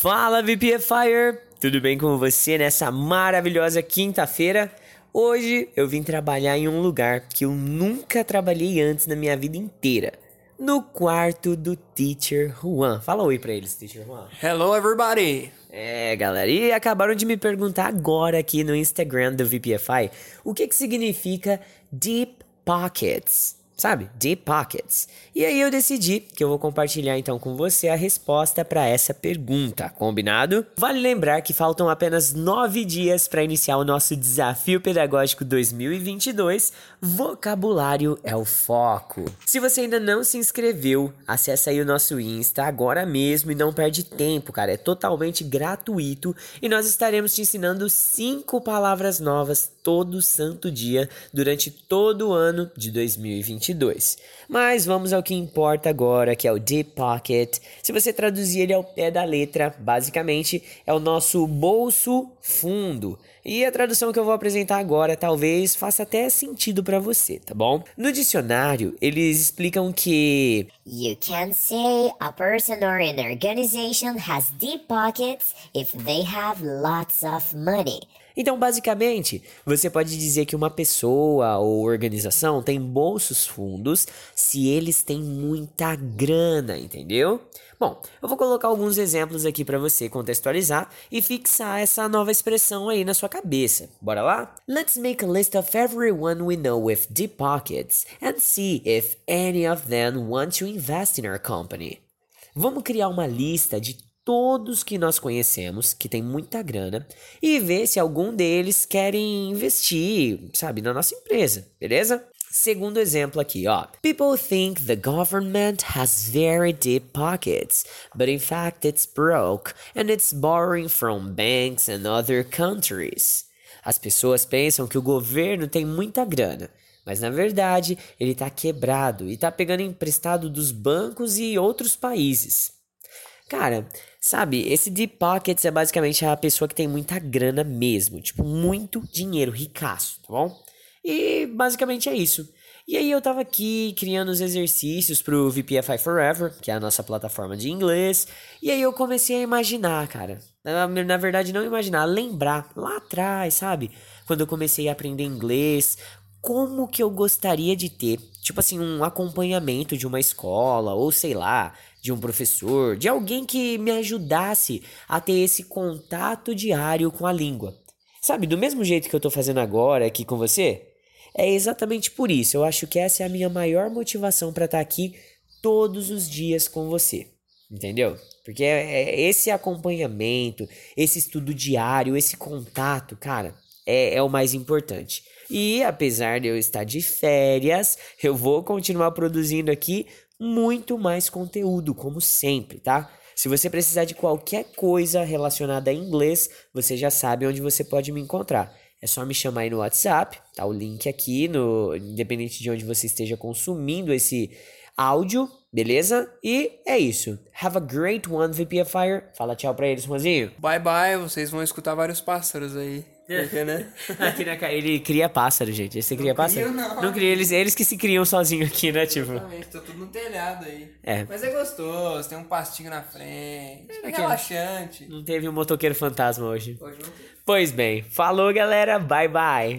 Fala VPFire! Tudo bem com você nessa maravilhosa quinta-feira? Hoje eu vim trabalhar em um lugar que eu nunca trabalhei antes na minha vida inteira. No quarto do Teacher Juan. Fala oi pra eles, Teacher Juan. Hello, everybody! É, galera, e acabaram de me perguntar agora aqui no Instagram do VPFI o que que significa Deep Pockets sabe? Deep Pockets. E aí eu decidi que eu vou compartilhar então com você a resposta para essa pergunta, combinado? Vale lembrar que faltam apenas nove dias para iniciar o nosso desafio pedagógico 2022. Vocabulário é o foco. Se você ainda não se inscreveu, acessa aí o nosso Insta agora mesmo e não perde tempo, cara. É totalmente gratuito e nós estaremos te ensinando cinco palavras novas todo santo dia durante todo o ano de 2022. 2022. Mas vamos ao que importa agora, que é o Deep Pocket. Se você traduzir ele ao pé da letra, basicamente é o nosso bolso fundo. E a tradução que eu vou apresentar agora talvez faça até sentido para você, tá bom? No dicionário, eles explicam que You can say a person or an organization has deep pockets if they have lots of money. Então, basicamente, você pode dizer que uma pessoa ou organização tem bolsos fundos se eles têm muita grana, entendeu? Bom, eu vou colocar alguns exemplos aqui para você contextualizar e fixar essa nova expressão aí na sua cabeça. Bora lá? Let's make a list of everyone we know with deep pockets and see if any of them want to invest in our company. Vamos criar uma lista de todos que nós conhecemos, que tem muita grana, e ver se algum deles querem investir, sabe, na nossa empresa, beleza? Segundo exemplo aqui, ó. People think the government has very deep pockets, but in fact it's broke and it's borrowing from banks and other countries. As pessoas pensam que o governo tem muita grana, mas na verdade ele está quebrado e está pegando emprestado dos bancos e outros países. Cara, sabe, esse deep pockets é basicamente a pessoa que tem muita grana mesmo, tipo, muito dinheiro, ricaço, tá bom? E basicamente é isso. E aí eu tava aqui criando os exercícios pro VPFI Forever, que é a nossa plataforma de inglês, e aí eu comecei a imaginar, cara. Na, na verdade, não imaginar, lembrar lá atrás, sabe? Quando eu comecei a aprender inglês, como que eu gostaria de ter, tipo assim, um acompanhamento de uma escola, ou sei lá, de um professor, de alguém que me ajudasse a ter esse contato diário com a língua. Sabe, do mesmo jeito que eu tô fazendo agora aqui com você? É exatamente por isso. Eu acho que essa é a minha maior motivação para estar tá aqui todos os dias com você. Entendeu? Porque é, é esse acompanhamento, esse estudo diário, esse contato, cara, é, é o mais importante. E apesar de eu estar de férias, eu vou continuar produzindo aqui muito mais conteúdo, como sempre, tá? Se você precisar de qualquer coisa relacionada a inglês, você já sabe onde você pode me encontrar. É só me chamar aí no WhatsApp, tá o link aqui, no, independente de onde você esteja consumindo esse áudio, beleza? E é isso. Have a great one, VPFire. Fala tchau pra eles, Juanzinho. Bye bye, vocês vão escutar vários pássaros aí. Porque, né? aqui na, ele cria pássaro, gente. Esse cria pássaro? Crio, não. não cria, eles, eles que se criam sozinhos aqui, né? Tipo. Exatamente, tô tudo no telhado aí. É. Mas é gostoso, tem um pastinho na frente. É, é relaxante. Não teve um motoqueiro fantasma hoje. Hoje não teve. Pois bem, falou galera, bye bye.